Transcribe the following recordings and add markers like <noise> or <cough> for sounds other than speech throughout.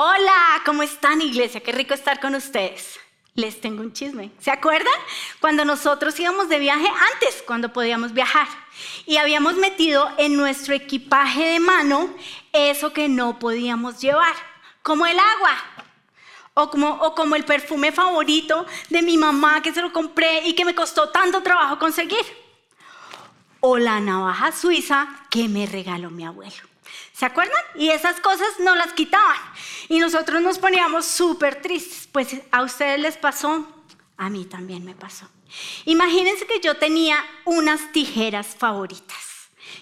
Hola, ¿cómo están iglesia? Qué rico estar con ustedes. Les tengo un chisme. ¿Se acuerdan? Cuando nosotros íbamos de viaje antes, cuando podíamos viajar, y habíamos metido en nuestro equipaje de mano eso que no podíamos llevar, como el agua, o como, o como el perfume favorito de mi mamá que se lo compré y que me costó tanto trabajo conseguir, o la navaja suiza que me regaló mi abuelo. ¿Se acuerdan? Y esas cosas no las quitaban. Y nosotros nos poníamos súper tristes. Pues a ustedes les pasó, a mí también me pasó. Imagínense que yo tenía unas tijeras favoritas.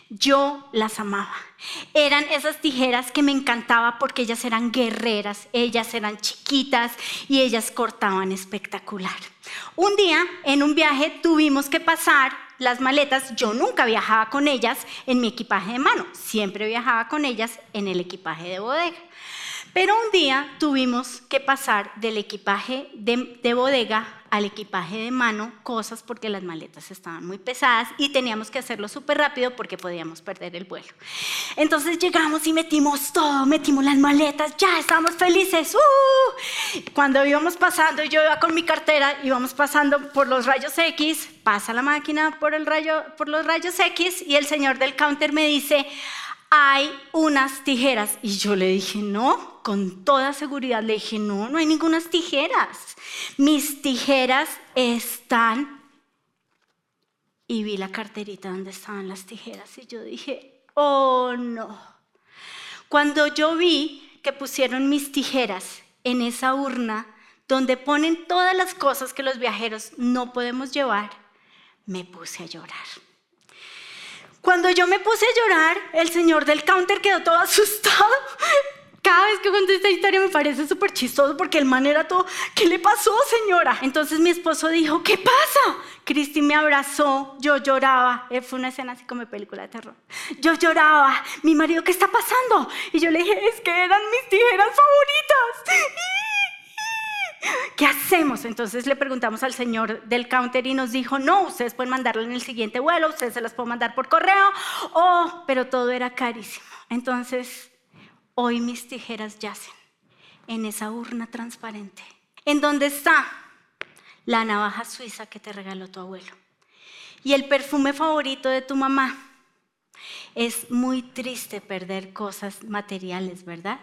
Yo las amaba. Eran esas tijeras que me encantaba porque ellas eran guerreras, ellas eran chiquitas y ellas cortaban espectacular. Un día en un viaje tuvimos que pasar las maletas, yo nunca viajaba con ellas en mi equipaje de mano, siempre viajaba con ellas en el equipaje de bodega. Pero un día tuvimos que pasar del equipaje de, bodega al equipaje de mano cosas porque las maletas estaban muy pesadas y teníamos que hacerlo súper rápido porque podíamos perder el vuelo. Entonces llegamos y metimos todo, metimos las maletas, ya estábamos felices. ¡uh! Cuando íbamos pasando, yo iba con mi cartera, íbamos pasando por los rayos X, pasa la máquina por, el rayo, por los rayos X y el señor del counter me dice, hay unas tijeras. Y yo le dije, no, con toda seguridad le dije, no, no hay ninguna tijeras. Mis tijeras están... Y vi la carterita donde estaban las tijeras y yo dije, oh no. Cuando yo vi que pusieron mis tijeras en esa urna donde ponen todas las cosas que los viajeros no podemos llevar, me puse a llorar. Cuando yo me puse a llorar, el señor del counter quedó todo <laughs> asustado. Cada vez que cuento esta historia me parece súper chistoso porque el man era todo, ¿qué le pasó, señora? Entonces mi esposo dijo, ¿qué pasa? Cristi me abrazó, yo lloraba. Eh, fue una escena así como de película de terror. Yo lloraba, mi marido, ¿qué está pasando? Y yo le dije, es que eran mis tijeras favoritas. ¿Qué hacemos? Entonces le preguntamos al señor del counter y nos dijo, no, ustedes pueden mandarlo en el siguiente vuelo, ustedes se las pueden mandar por correo, oh, pero todo era carísimo. Entonces, hoy mis tijeras yacen en esa urna transparente, en donde está la navaja suiza que te regaló tu abuelo y el perfume favorito de tu mamá. Es muy triste perder cosas materiales, ¿verdad?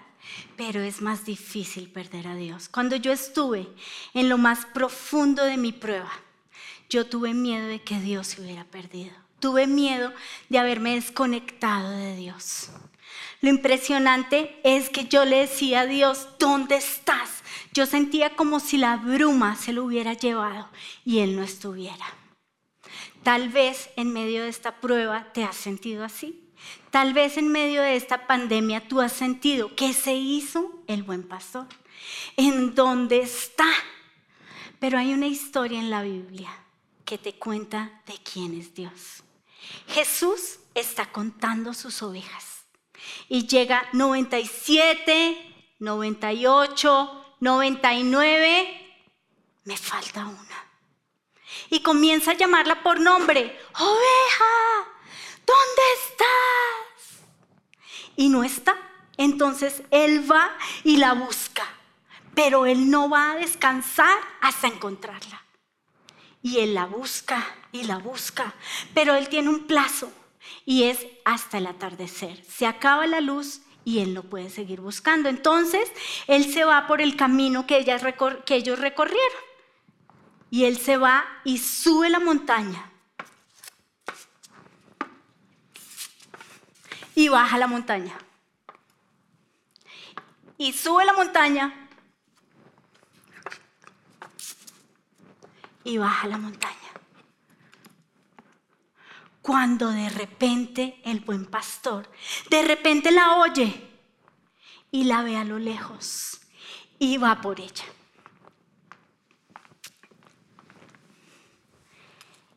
Pero es más difícil perder a Dios. Cuando yo estuve en lo más profundo de mi prueba, yo tuve miedo de que Dios se hubiera perdido. Tuve miedo de haberme desconectado de Dios. Lo impresionante es que yo le decía a Dios, ¿dónde estás? Yo sentía como si la bruma se lo hubiera llevado y Él no estuviera. Tal vez en medio de esta prueba te has sentido así. Tal vez en medio de esta pandemia tú has sentido que se hizo el buen pastor. ¿En dónde está? Pero hay una historia en la Biblia que te cuenta de quién es Dios. Jesús está contando sus ovejas y llega 97, 98, 99, me falta una. Y comienza a llamarla por nombre, oveja, ¿dónde estás? Y no está. Entonces él va y la busca, pero él no va a descansar hasta encontrarla. Y él la busca y la busca, pero él tiene un plazo y es hasta el atardecer. Se acaba la luz y él no puede seguir buscando. Entonces él se va por el camino que, que ellos recorrieron. Y él se va y sube la montaña y baja la montaña. Y sube la montaña y baja la montaña. Cuando de repente el buen pastor, de repente la oye y la ve a lo lejos y va por ella.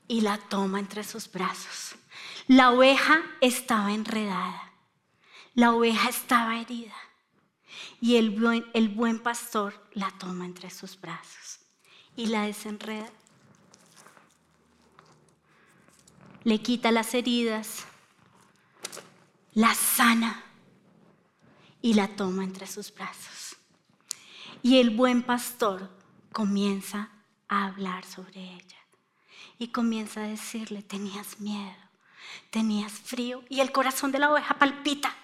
Y la toma entre sus brazos la oveja estaba enredada, la oveja estaba herida y el buen, pastor la toma entre sus brazos y la desenreda. Le quita las heridas, la sana y la toma entre sus brazos. Y el buen pastor comienza a hablar sobre ella. Y comienza a decirle, tenías miedo, tenías frío y el corazón de la oveja palpita.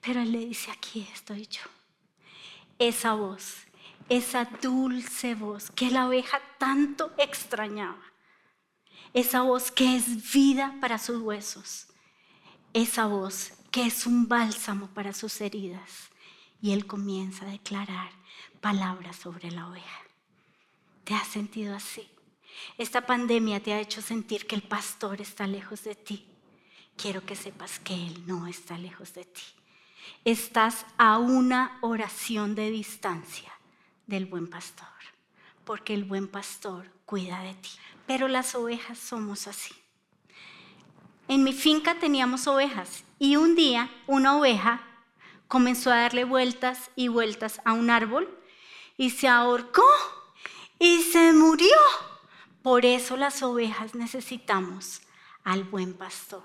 Pero él le dice, aquí estoy yo. Esa voz, esa dulce voz que la oveja tanto extrañaba. Esa voz que es vida para sus huesos. Esa voz que es un bálsamo para sus heridas. Y él comienza a declarar palabras sobre la oveja. ¿Te has sentido así? Esta pandemia te ha hecho sentir que el pastor está lejos de ti. Quiero que sepas que Él no está lejos de ti. Estás a una oración de distancia del buen pastor, porque el buen pastor cuida de ti. Pero las ovejas somos así. En mi finca teníamos ovejas y un día una oveja comenzó a darle vueltas y vueltas a un árbol y se ahorcó y se murió. Por eso las ovejas necesitamos al buen pastor,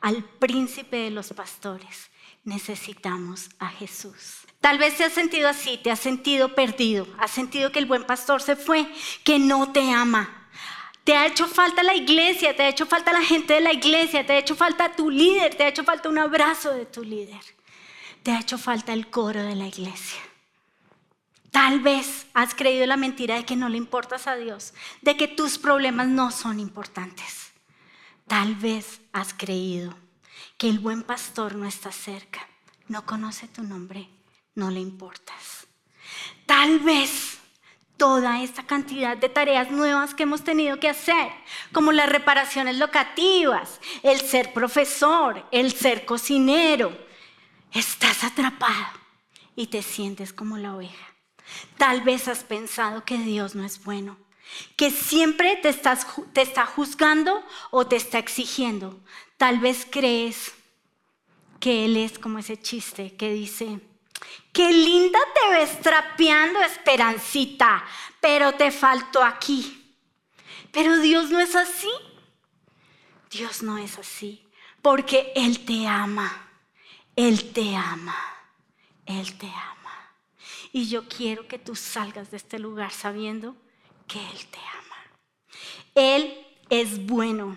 al príncipe de los pastores. Necesitamos a Jesús. Tal vez te has sentido así, te has sentido perdido, has sentido que el buen pastor se fue, que no te ama. Te ha hecho falta la iglesia, te ha hecho falta la gente de la iglesia, te ha hecho falta tu líder, te ha hecho falta un abrazo de tu líder, te ha hecho falta el coro de la iglesia. Tal vez has creído la mentira de que no le importas a Dios, de que tus problemas no son importantes. Tal vez has creído que el buen pastor no está cerca, no conoce tu nombre, no le importas. Tal vez toda esta cantidad de tareas nuevas que hemos tenido que hacer, como las reparaciones locativas, el ser profesor, el ser cocinero, estás atrapado y te sientes como la oveja Tal vez has pensado que Dios no es bueno, que siempre te, está juzgando o te está exigiendo. Tal vez crees que Él es como ese chiste que dice, qué linda te ves trapeando, Esperancita, pero te faltó aquí. Pero Dios no es así. Dios no es así, porque Él te ama, Él te ama, Él te ama. Y yo quiero que tú salgas de este lugar sabiendo que Él te ama. Él es bueno.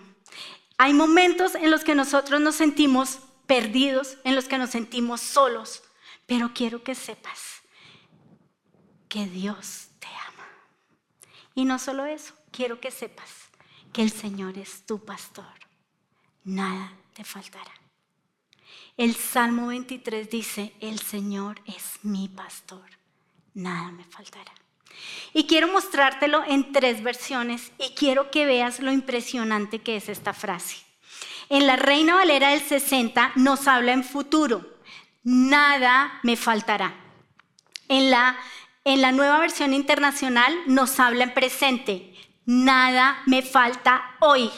Hay momentos en los que nosotros nos sentimos perdidos, en los que nos sentimos solos, pero quiero que sepas que Dios te ama. Y no solo eso, quiero que sepas que el Señor es tu pastor. Nada te faltará. El Salmo 23 dice, el Señor es mi pastor nada me faltará. Y quiero mostrártelo en tres versiones y quiero que veas lo impresionante que es esta frase. En la Reina Valera del 60 nos habla en futuro, nada me faltará. En la, en la nueva versión internacional nos habla en presente, nada me falta hoy.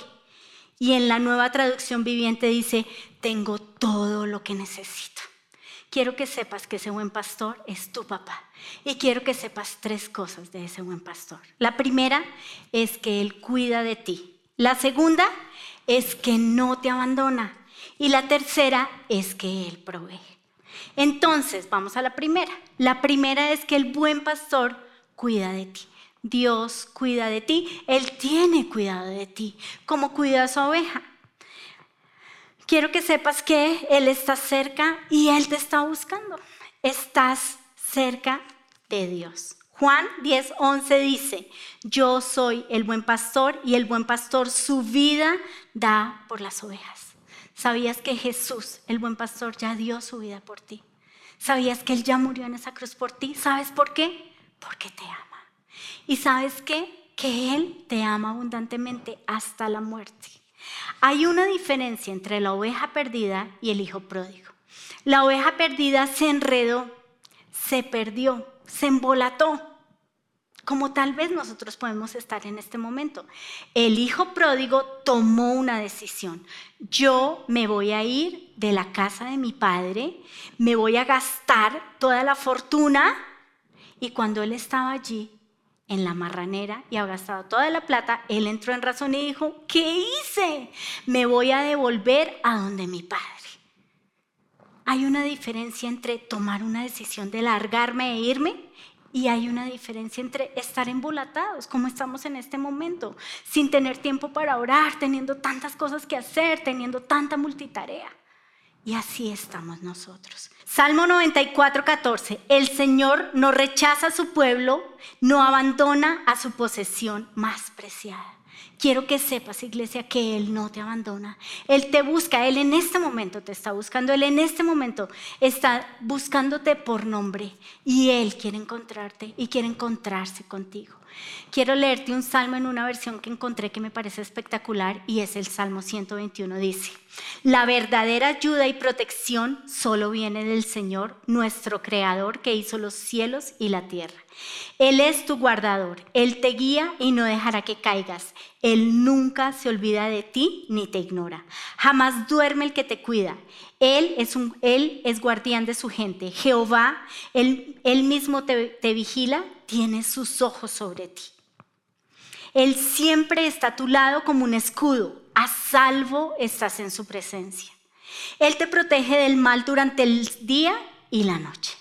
Y en la nueva traducción viviente dice, tengo todo lo que necesito quiero que sepas que ese buen pastor es tu papá. Y quiero que sepas tres cosas de ese buen pastor. La primera es que Él cuida de ti. La segunda es que no te abandona. Y la tercera es que Él provee. Entonces, vamos a la primera. La primera es que el buen pastor cuida de ti. Dios cuida de ti. Él tiene cuidado de ti, como cuida a su oveja quiero que sepas que Él está cerca y Él te está buscando. Estás cerca de Dios. Juan 10, 11 dice, yo soy el buen pastor y el buen pastor su vida da por las ovejas. ¿Sabías que Jesús, el buen pastor, ya dio su vida por ti? ¿Sabías que Él ya murió en esa cruz por ti? ¿Sabes por qué? Porque te ama. ¿Y sabes qué? Que Él te ama abundantemente hasta la muerte. Hay una diferencia entre la oveja perdida y el hijo pródigo. La oveja perdida se enredó, se perdió, se embolató, como tal vez nosotros podemos estar en este momento. El hijo pródigo tomó una decisión. Yo me voy a ir de la casa de mi padre, me voy a gastar toda la fortuna y cuando él estaba allí, en la marranera y ha gastado toda la plata, él entró en razón y dijo, ¿qué hice? Me voy a devolver a donde mi padre. Hay una diferencia entre tomar una decisión de largarme e irme Y hay una diferencia entre estar embolatados, como estamos en este momento, sin tener tiempo para orar, teniendo tantas cosas que hacer, teniendo tanta multitarea. Y así estamos nosotros. Salmo 94, 14. El Señor no rechaza a su pueblo, no abandona a su posesión más preciada. Quiero que sepas, iglesia, que Él no te abandona. Él te busca, Él en este momento te está buscando, Él en este momento está buscándote por nombre y Él quiere encontrarte y quiere encontrarse contigo. Quiero leerte un salmo en una versión que encontré que me parece espectacular y es el Salmo 121. Dice, la verdadera ayuda y protección solo viene del Señor, nuestro Creador que hizo los cielos y la tierra. Él es tu guardador, Él te guía y no dejará que caigas. Él nunca se olvida de ti ni te ignora. Jamás duerme el que te cuida. Él es, un, guardián de su gente. Jehová, Él, él mismo te, te vigila tiene sus ojos sobre ti. Él siempre está a tu lado como un escudo. A salvo estás en su presencia. Él te protege del mal durante el día y la noche.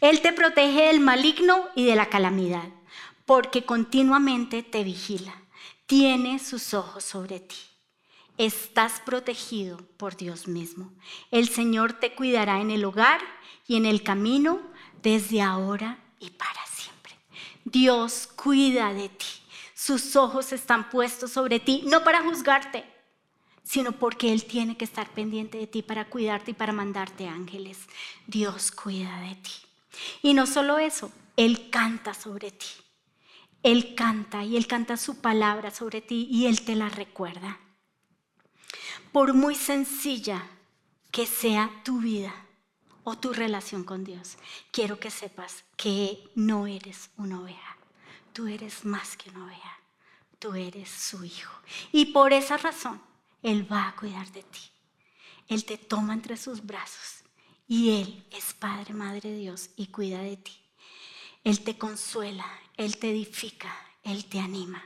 Él te protege del maligno y de la calamidad, porque continuamente te vigila. Tiene sus ojos sobre ti. Estás protegido por Dios mismo. El Señor te cuidará en el hogar y en el camino desde ahora y para Dios cuida de ti. Sus ojos están puestos sobre ti, no para juzgarte, sino porque Él tiene que estar pendiente de ti para cuidarte y para mandarte ángeles. Dios cuida de ti. Y no solo eso, Él canta sobre ti. Él canta y Él canta su palabra sobre ti y Él te la recuerda. Por muy sencilla que sea tu vida, o tu relación con Dios, quiero que sepas que no eres una oveja. Tú eres más que una oveja. Tú eres su hijo. Y por esa razón, Él va a cuidar de ti. Él te toma entre sus brazos y Él es Padre, Madre Dios y cuida de ti. Él te consuela, Él te edifica, Él te anima.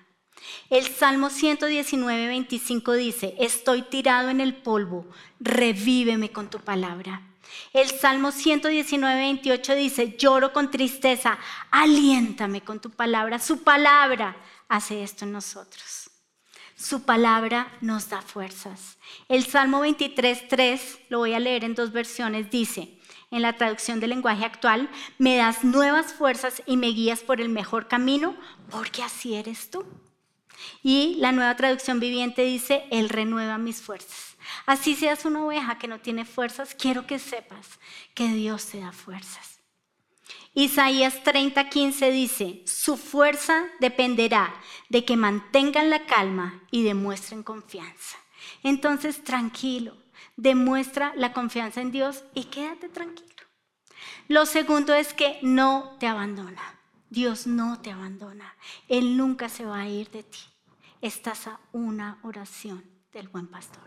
El Salmo 119, 25 dice, estoy tirado en el polvo, revíveme con tu palabra. El Salmo 119, 28 dice, lloro con tristeza, aliéntame con tu palabra. Su palabra hace esto en nosotros. Su palabra nos da fuerzas. El Salmo 23, 3, lo voy a leer en dos versiones, dice, en la traducción del lenguaje actual, me das nuevas fuerzas y me guías por el mejor camino, porque así eres tú. Y la nueva traducción viviente dice, Él renueva mis fuerzas. Así seas una oveja que no tiene fuerzas, quiero que sepas que Dios te da fuerzas. Isaías 30:15 dice, su fuerza dependerá de que mantengan la calma y demuestren confianza. Entonces, tranquilo, demuestra la confianza en Dios y quédate tranquilo. Lo segundo es que no te abandona. Dios no te abandona. Él nunca se va a ir de ti. Estás a una oración del buen pastor.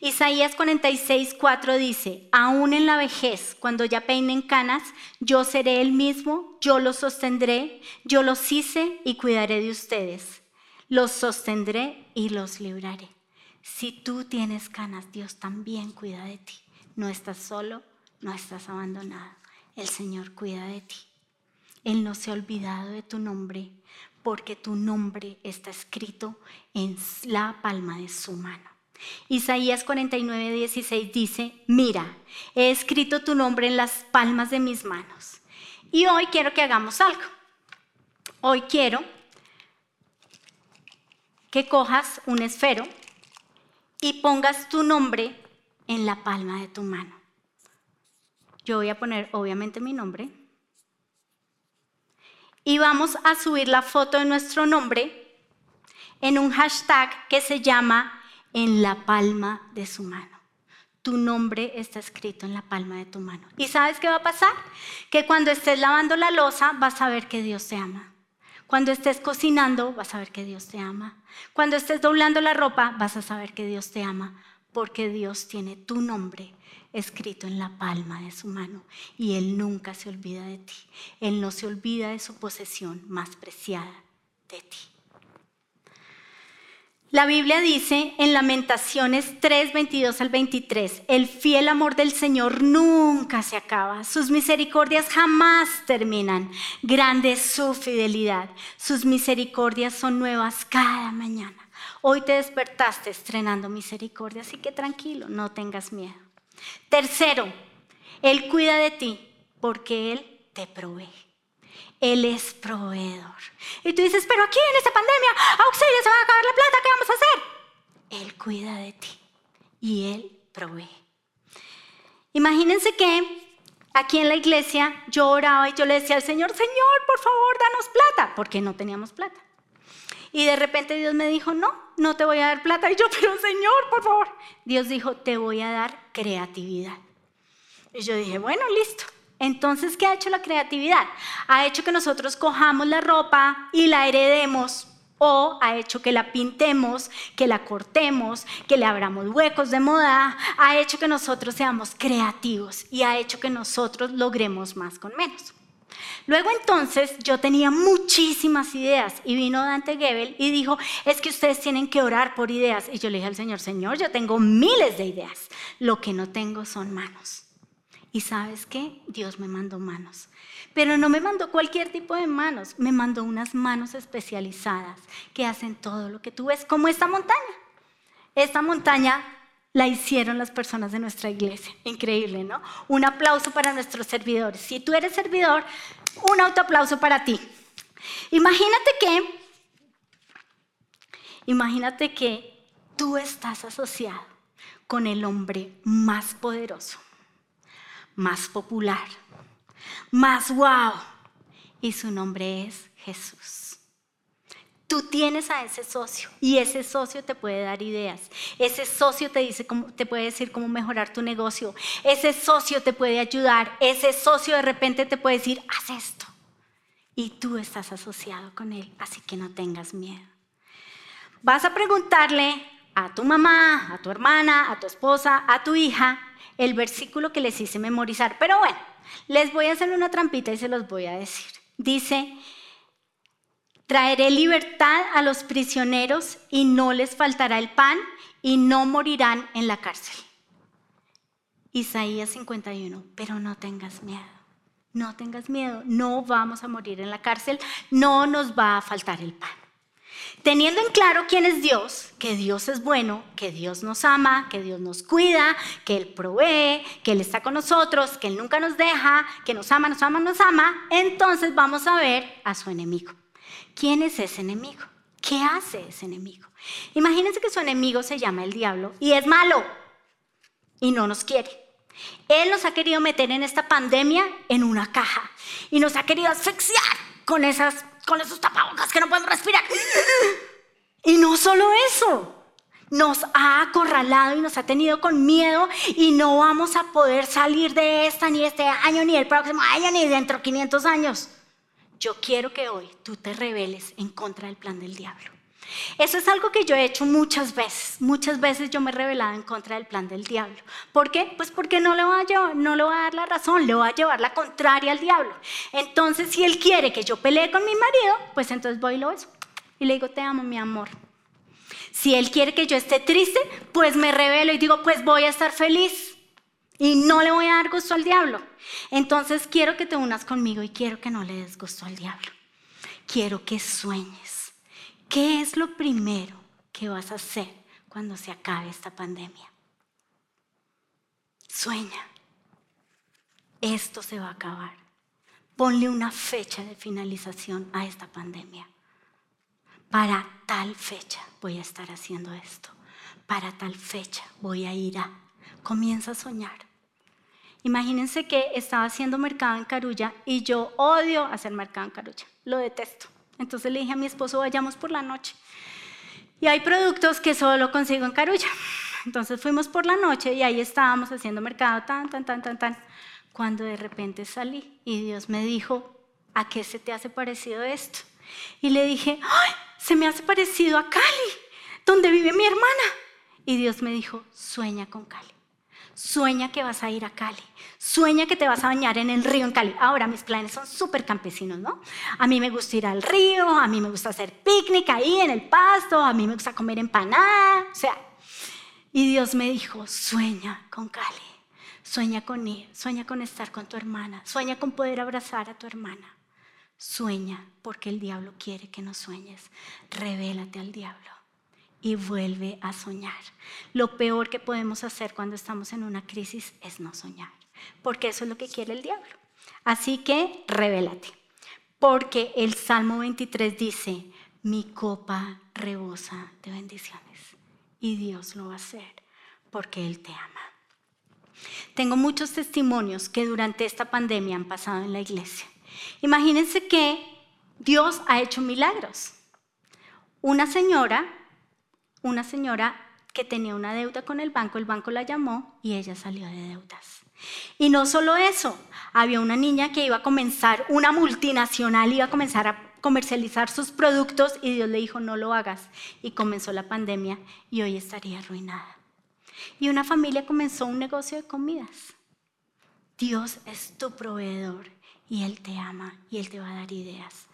Isaías 46, 4 dice, aún en la vejez, cuando ya peinen canas, yo seré el mismo, yo los sostendré, yo los hice y cuidaré de ustedes. Los sostendré y los libraré. Si tú tienes canas, Dios también cuida de ti. No estás solo, no estás abandonado. El Señor cuida de ti. Él no se ha olvidado de tu nombre, porque tu nombre está escrito en la palma de su mano. Isaías 49, 16 dice, mira, he escrito tu nombre en las palmas de mis manos. Y hoy quiero que hagamos algo. Hoy quiero que cojas un esfero y pongas tu nombre en la palma de tu mano. Yo voy a poner obviamente mi nombre y vamos a subir la foto de nuestro nombre en un hashtag que se llama en la palma de su mano. Tu nombre está escrito en la palma de tu mano. ¿Y sabes qué va a pasar? Que cuando estés lavando la losa vas a ver que Dios te ama. Cuando estés cocinando vas a ver que Dios te ama. Cuando estés doblando la ropa vas a saber que Dios te ama porque Dios tiene tu nombre escrito en la palma de su mano y Él nunca se olvida de ti. Él no se olvida de su posesión más preciada, de ti. La Biblia dice en Lamentaciones 3, 22 al 23, el fiel amor del Señor nunca se acaba, sus misericordias jamás terminan, grande es su fidelidad, sus misericordias son nuevas cada mañana. Hoy te despertaste estrenando misericordia, así que tranquilo, no tengas miedo. Tercero, Él cuida de ti porque Él te provee. Él es proveedor. Y tú dices, pero aquí en esta pandemia, auxilio, se va a acabar la plata, ¿qué vamos a hacer? Él cuida de ti y Él provee. Imagínense que aquí en la iglesia yo oraba y yo le decía al Señor, Señor, por favor, danos plata, porque no teníamos plata. Y de repente Dios me dijo, no, no te voy a dar plata. Y yo, pero Señor, por favor. Dios dijo, te voy a dar creatividad. Y yo dije, bueno, listo. Entonces, ¿qué ha hecho la creatividad? Ha hecho que nosotros cojamos la ropa y la heredemos o ha hecho que la pintemos, que la cortemos, que le abramos huecos de moda, ha hecho que nosotros seamos creativos y ha hecho que nosotros logremos más con menos. Luego entonces yo tenía muchísimas ideas y vino Dante Gebel y dijo, es que ustedes tienen que orar por ideas. Y yo le dije al Señor, Señor, yo tengo miles de ideas, lo que no tengo son manos. Y sabes qué? Dios me mandó manos. Pero no me mandó cualquier tipo de manos, me mandó unas manos especializadas que hacen todo lo que tú ves, como esta montaña. Esta montaña la hicieron las personas de nuestra iglesia. Increíble, ¿no? Un aplauso para nuestros servidores. Si tú eres servidor, un autoaplauso para ti. Imagínate que, imagínate que tú estás asociado con el hombre más poderoso más popular, más wow. Y su nombre es Jesús. Tú tienes a ese socio y ese socio te puede dar ideas. Ese socio te, dice cómo, te puede decir cómo mejorar tu negocio. Ese socio te puede ayudar. Ese socio de repente te puede decir, haz esto. Y tú estás asociado con él, así que no tengas miedo. Vas a preguntarle a tu mamá, a tu hermana, a tu esposa, a tu hija, el versículo que les hice memorizar. Pero bueno, les voy a hacer una trampita y se los voy a decir. Dice, traeré libertad a los prisioneros y no les faltará el pan y no morirán en la cárcel. Isaías 51, pero no tengas miedo. No tengas miedo, no vamos a morir en la cárcel, no nos va a faltar el pan. Teniendo en claro quién es Dios, que Dios es bueno, que Dios nos ama, que Dios nos cuida, que Él provee, que Él está con nosotros, que Él nunca nos deja, que nos ama, nos ama, nos ama, entonces vamos a ver a su enemigo. ¿Quién es ese enemigo? ¿Qué hace ese enemigo? Imagínense que su enemigo se llama el diablo y es malo y no nos quiere. Él nos ha querido meter en esta pandemia en una caja y nos ha querido asfixiar con esas con esos tapabocas que no podemos respirar. Y no solo eso, nos ha acorralado y nos ha tenido con miedo y no vamos a poder salir de esta ni este año, ni el próximo año, ni dentro de 500 años. Yo quiero que hoy tú te rebeles en contra del plan del diablo. Eso es algo que yo he hecho muchas veces. Muchas veces yo me he rebelado en contra del plan del diablo. ¿Por qué? Pues porque no le, voy a no dar la razón, le voy a llevar la contraria al diablo. Entonces, si él quiere que yo pelee con mi marido, pues entonces voy y lo beso. Y le digo, te amo, mi amor. Si él quiere que yo esté triste, pues me revelo y digo, pues voy a estar feliz. Y no le voy a dar gusto al diablo. Entonces quiero que te unas conmigo y quiero que no le des gusto al diablo. Quiero que sueñes ¿Qué es lo primero que vas a hacer cuando se acabe esta pandemia? Sueña. Esto se va a acabar. Ponle una fecha de finalización a esta pandemia. Para tal fecha voy a estar haciendo esto. Para tal fecha voy a ir a. Comienza a soñar. Imagínense que estaba haciendo mercado en Carulla y yo odio hacer mercado en Carulla. Lo detesto. Entonces le dije a mi esposo, vayamos por la noche. Y hay productos que solo consigo en Carulla. Entonces fuimos por la noche y ahí estábamos haciendo mercado, tan, tan, tan, tan, tan. Cuando de repente salí y Dios me dijo, ¿a qué se te hace parecido esto? Y le dije, ¡ay! Se me hace parecido a Cali, donde vive mi hermana. Y Dios me dijo, sueña con Cali. Sueña que vas a ir a Cali. Sueña que te vas a bañar en el río en Cali. Ahora mis planes son súper campesinos, ¿no? A mí me gusta ir al río, a mí me gusta hacer picnic ahí en el pasto, a mí me gusta comer empanada, o sea. Y Dios me dijo, sueña con Cali, sueña con ir, sueña con estar con tu hermana, sueña con poder abrazar a tu hermana. Sueña porque el diablo quiere que no sueñes. Revélate al diablo y vuelve a soñar. Lo peor que podemos hacer cuando estamos en una crisis es no soñar, porque eso es lo que quiere el diablo. Así que revélate, porque el Salmo 23 dice, mi copa rebosa de bendiciones y Dios lo va a hacer porque Él te ama. Tengo muchos testimonios que durante esta pandemia han pasado en la iglesia. Imagínense que Dios ha hecho milagros. Una señora una señora que tenía una deuda con el banco, el banco la llamó y ella salió de deudas. Y no solo eso, había una niña que iba a comenzar, una multinacional iba a comenzar a comercializar sus productos y Dios le dijo, no lo hagas. Y comenzó la pandemia y hoy estaría arruinada. Y una familia comenzó un negocio de comidas. Dios es tu proveedor y Él te ama y Él te va a dar ideas.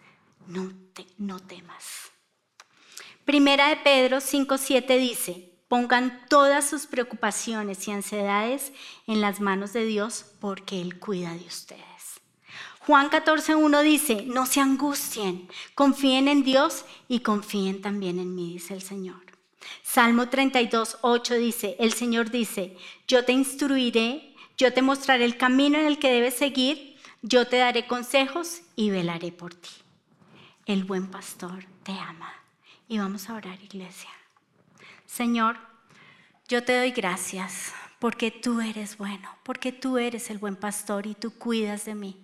No, te, no temas. Primera de Pedro 5.7 dice, pongan todas sus preocupaciones y ansiedades en las manos de Dios porque Él cuida de ustedes. Juan 14.1 dice, no se angustien, confíen en Dios y confíen también en mí, dice el Señor. Salmo 32.8 dice, el Señor dice, yo te instruiré, yo te mostraré el camino en el que debes seguir, yo te daré consejos y velaré por ti. El buen pastor te ama y vamos a orar, iglesia. Señor, yo te doy gracias porque tú eres bueno, porque tú eres el buen pastor y tú cuidas de mí.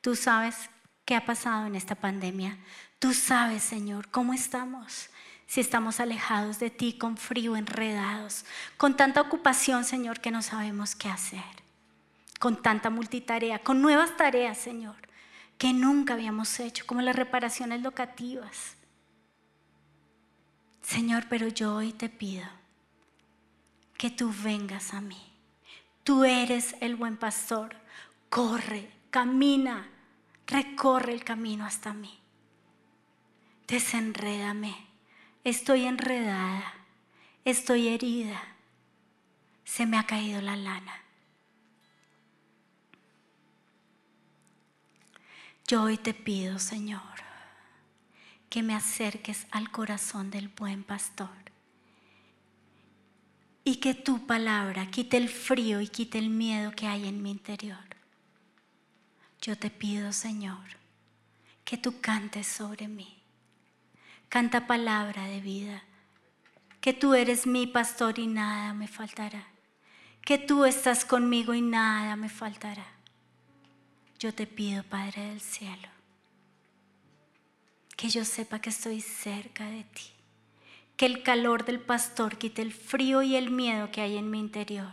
Tú sabes qué ha pasado en esta pandemia. Tú sabes, Señor, cómo estamos. Si estamos alejados de ti, con frío, enredados, con tanta ocupación, Señor, que no sabemos qué hacer, con tanta multitarea, con nuevas tareas, Señor, que nunca habíamos hecho, como las reparaciones locativas, Señor, pero yo hoy te pido que tú vengas a mí. Tú eres el buen pastor. Corre, camina, recorre el camino hasta mí. Desenrédame. Estoy enredada. Estoy herida. Se me ha caído la lana. Yo hoy te pido, Señor, que me acerques al corazón del buen pastor. Y que tu palabra quite el frío y quite el miedo que hay en mi interior. Yo te pido, Señor, que tú cantes sobre mí. Canta palabra de vida. Que tú eres mi pastor y nada me faltará. Que tú estás conmigo y nada me faltará. Yo te pido, Padre del cielo, que yo sepa que estoy cerca de ti. Que el calor del pastor quite el frío y el miedo que hay en mi interior.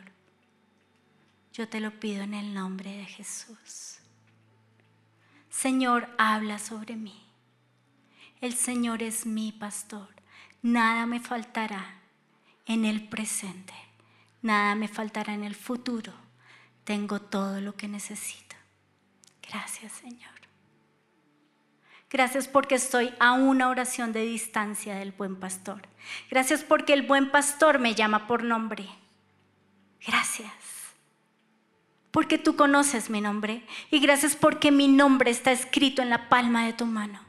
Yo te lo pido en el nombre de Jesús. Señor, habla sobre mí. El Señor es mi pastor. Nada me faltará en el presente. Nada me faltará en el futuro. Tengo todo lo que necesito. Gracias, Señor. Gracias porque estoy a una oración de distancia del buen pastor. Gracias porque el buen pastor me llama por nombre. Gracias. Porque tú conoces mi nombre. Y gracias porque mi nombre está escrito en la palma de tu mano.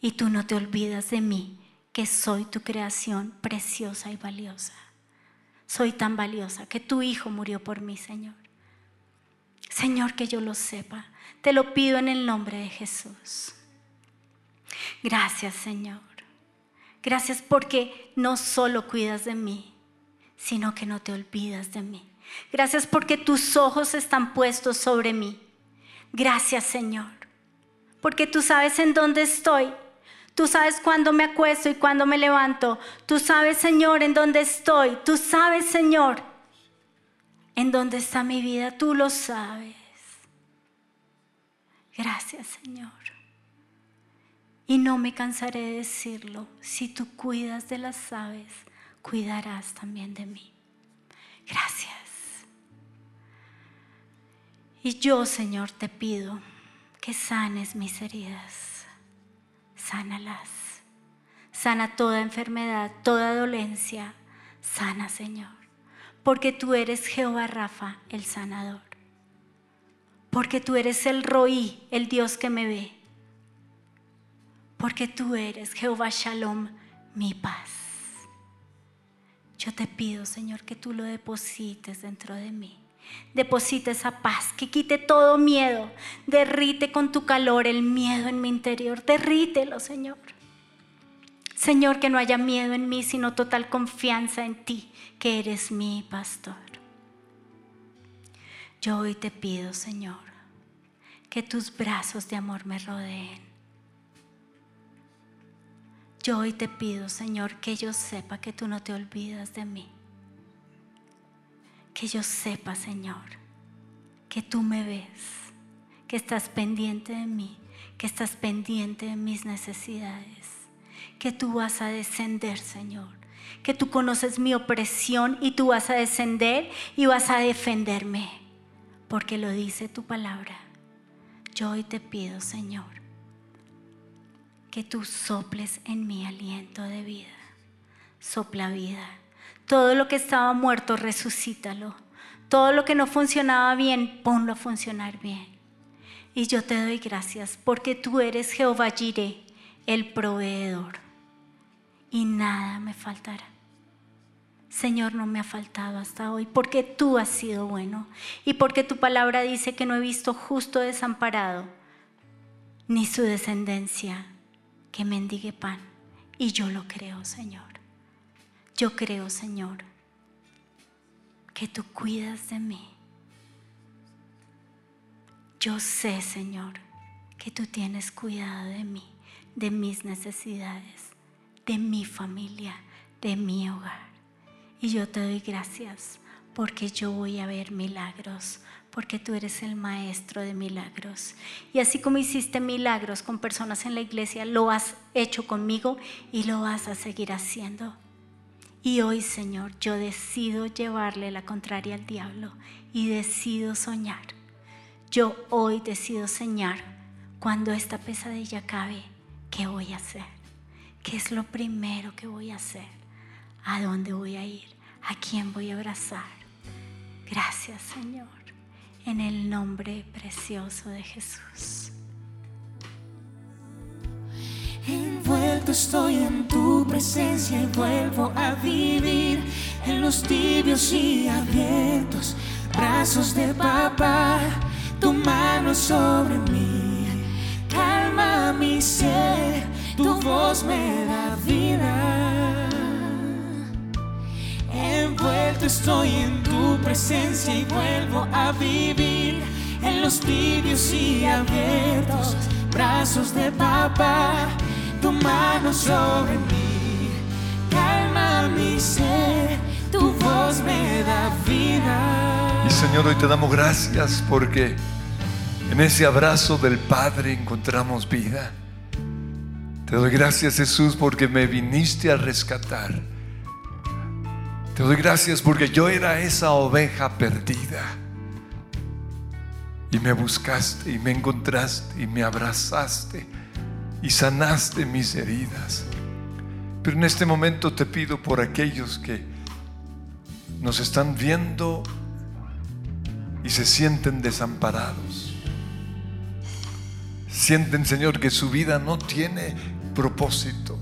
Y tú no te olvidas de mí, que soy tu creación preciosa y valiosa. Soy tan valiosa que tu Hijo murió por mí, Señor. Señor, que yo lo sepa. Te lo pido en el nombre de Jesús. Gracias Señor. Gracias porque no solo cuidas de mí, sino que no te olvidas de mí. Gracias porque tus ojos están puestos sobre mí. Gracias Señor. Porque tú sabes en dónde estoy. Tú sabes cuándo me acuesto y cuándo me levanto. Tú sabes Señor en dónde estoy. Tú sabes Señor en dónde está mi vida. Tú lo sabes. Gracias Señor. Y no me cansaré de decirlo, si tú cuidas de las aves, cuidarás también de mí. Gracias. Y yo, Señor, te pido que sanes mis heridas. Sánalas. Sana toda enfermedad, toda dolencia. Sana, Señor. Porque tú eres Jehová Rafa, el sanador. Porque tú eres el Roí, el Dios que me ve. Porque tú eres Jehová Shalom, mi paz. Yo te pido, Señor, que tú lo deposites dentro de mí. Deposita esa paz, que quite todo miedo. Derrite con tu calor el miedo en mi interior. Derrítelo, Señor. Señor, que no haya miedo en mí, sino total confianza en ti, que eres mi pastor. Yo hoy te pido, Señor, que tus brazos de amor me rodeen. Yo hoy te pido, Señor, que yo sepa que tú no te olvidas de mí. Que yo sepa, Señor, que tú me ves, que estás pendiente de mí, que estás pendiente de mis necesidades que tú vas a descender, Señor. Que tú conoces mi opresión y tú vas a descender y vas a defenderme. Porque lo dice tu palabra. Yo hoy te pido, Señor, que tú soples en mi aliento de vida. Sopla vida. Todo lo que estaba muerto, resucítalo. Todo lo que no funcionaba bien, ponlo a funcionar bien. Y yo te doy gracias porque tú eres Jehová Jireh, el proveedor y nada me faltará. Señor, no me ha faltado hasta hoy, porque tú has sido bueno y porque tu palabra dice que no he visto justo desamparado, ni su descendencia que mendigue pan. Y yo lo creo, Señor. Yo creo, Señor, que tú cuidas de mí. Yo sé, Señor, que tú tienes cuidado de mí, de mis necesidades de mi familia, de mi hogar. Y yo te doy gracias porque yo voy a ver milagros, porque tú eres el maestro de milagros. Y así como hiciste milagros con personas en la iglesia, lo has hecho conmigo y lo vas a seguir haciendo. Y hoy, Señor, yo decido llevarle la contraria al diablo y decido soñar. Yo hoy decido soñar cuando esta pesadilla acabe, ¿qué voy a hacer? ¿Qué es lo primero que voy a hacer? ¿A dónde voy a ir? ¿A quién voy a abrazar? Gracias Señor, en el nombre precioso de Jesús. Envuelto estoy en tu presencia y vuelvo a vivir en los tibios y abiertos brazos de papá, tu mano sobre mí, calma mi ser tu voz me da vida. Envuelto estoy en tu presencia y vuelvo a vivir en los tibios y abiertos brazos de papá, tu mano sobre mí, calma mi ser, tu voz me da vida. Y Señor, hoy te damos gracias porque en ese abrazo del Padre encontramos vida. Te doy gracias Jesús porque me viniste a rescatar. Te doy gracias porque yo era esa oveja perdida. Y me buscaste y me encontraste y me abrazaste y sanaste mis heridas. Pero en este momento te pido por aquellos que nos están viendo y se sienten desamparados. Sienten, Señor, que su vida no tiene propósito,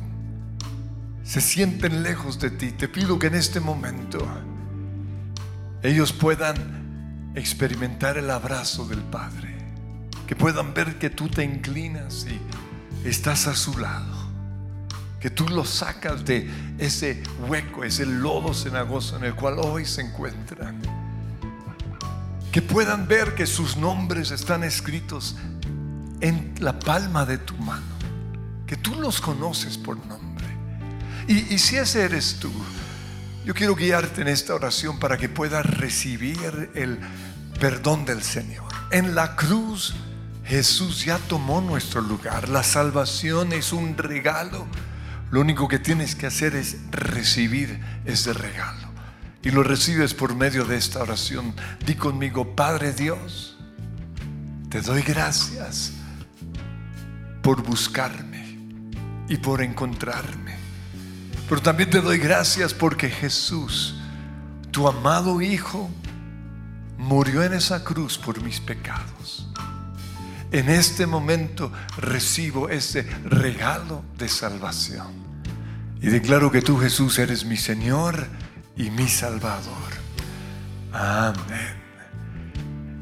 se sienten lejos de ti, te pido que en este momento ellos puedan experimentar el abrazo del Padre, que puedan ver que tú te inclinas y estás a su lado, que tú los sacas de ese hueco, ese lodo cenagoso en el cual hoy se encuentran. Que puedan ver que sus nombres están escritos en la palma de tu mano que tú los conoces por nombre. Y, si ese eres tú, yo quiero guiarte en esta oración para que puedas recibir el perdón del Señor. En la cruz Jesús ya tomó nuestro lugar. La salvación es un regalo. Lo único que tienes que hacer es recibir ese regalo. Y lo recibes por medio de esta oración. Di conmigo, Padre Dios, Te doy gracias por buscarme y por encontrarme. Pero también te doy gracias porque Jesús, tu amado Hijo, murió en esa cruz por mis pecados. En este momento recibo ese regalo de salvación. Y declaro que tú Jesús eres mi Señor y mi Salvador. Amén.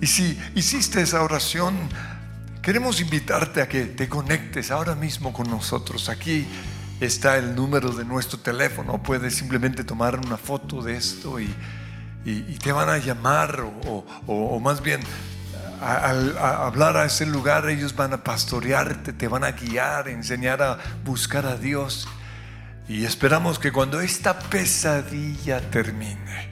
Y si hiciste esa oración, queremos invitarte a que te conectes ahora mismo con nosotros. Aquí está el número de nuestro teléfono. Puedes simplemente tomar una foto de esto y, te van a llamar o más bien al hablar a ese lugar, ellos van a pastorearte, te van a guiar, enseñar a buscar a Dios. Y esperamos que cuando esta pesadilla termine,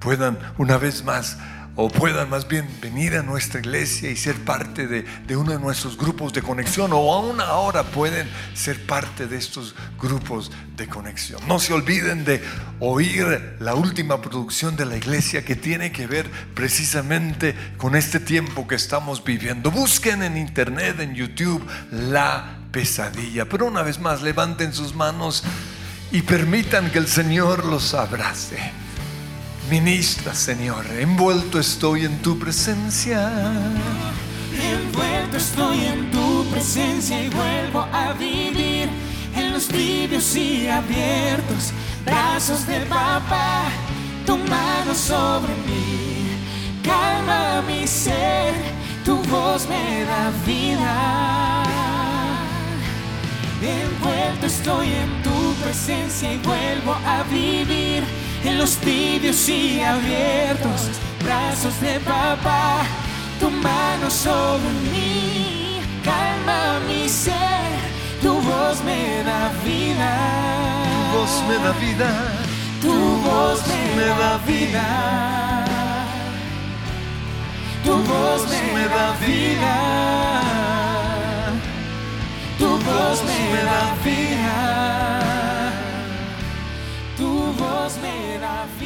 puedan una vez más o puedan más bien venir a nuestra iglesia y ser parte de, uno de nuestros grupos de conexión o aún ahora pueden ser parte de estos grupos de conexión. No se olviden de oír la última producción de la iglesia que tiene que ver precisamente con este tiempo que estamos viviendo. Busquen en internet, en YouTube, la pesadilla. Pero una vez más, levanten sus manos y permitan que el Señor los abrace. Ministra, Señor, envuelto estoy en tu presencia. Envuelto estoy en tu presencia y vuelvo a vivir en los tibios y abiertos brazos de papá, tu mano sobre mí, calma mi ser, tu voz me da vida. Envuelto estoy en tu presencia y vuelvo a vivir en los tibios y abiertos brazos de papá, tu mano sobre mí, calma mi ser, tu voz me da vida. Tu voz me da vida. Tu voz me da vida. Tu voz me da vida. Tu voz me da vida me da vida.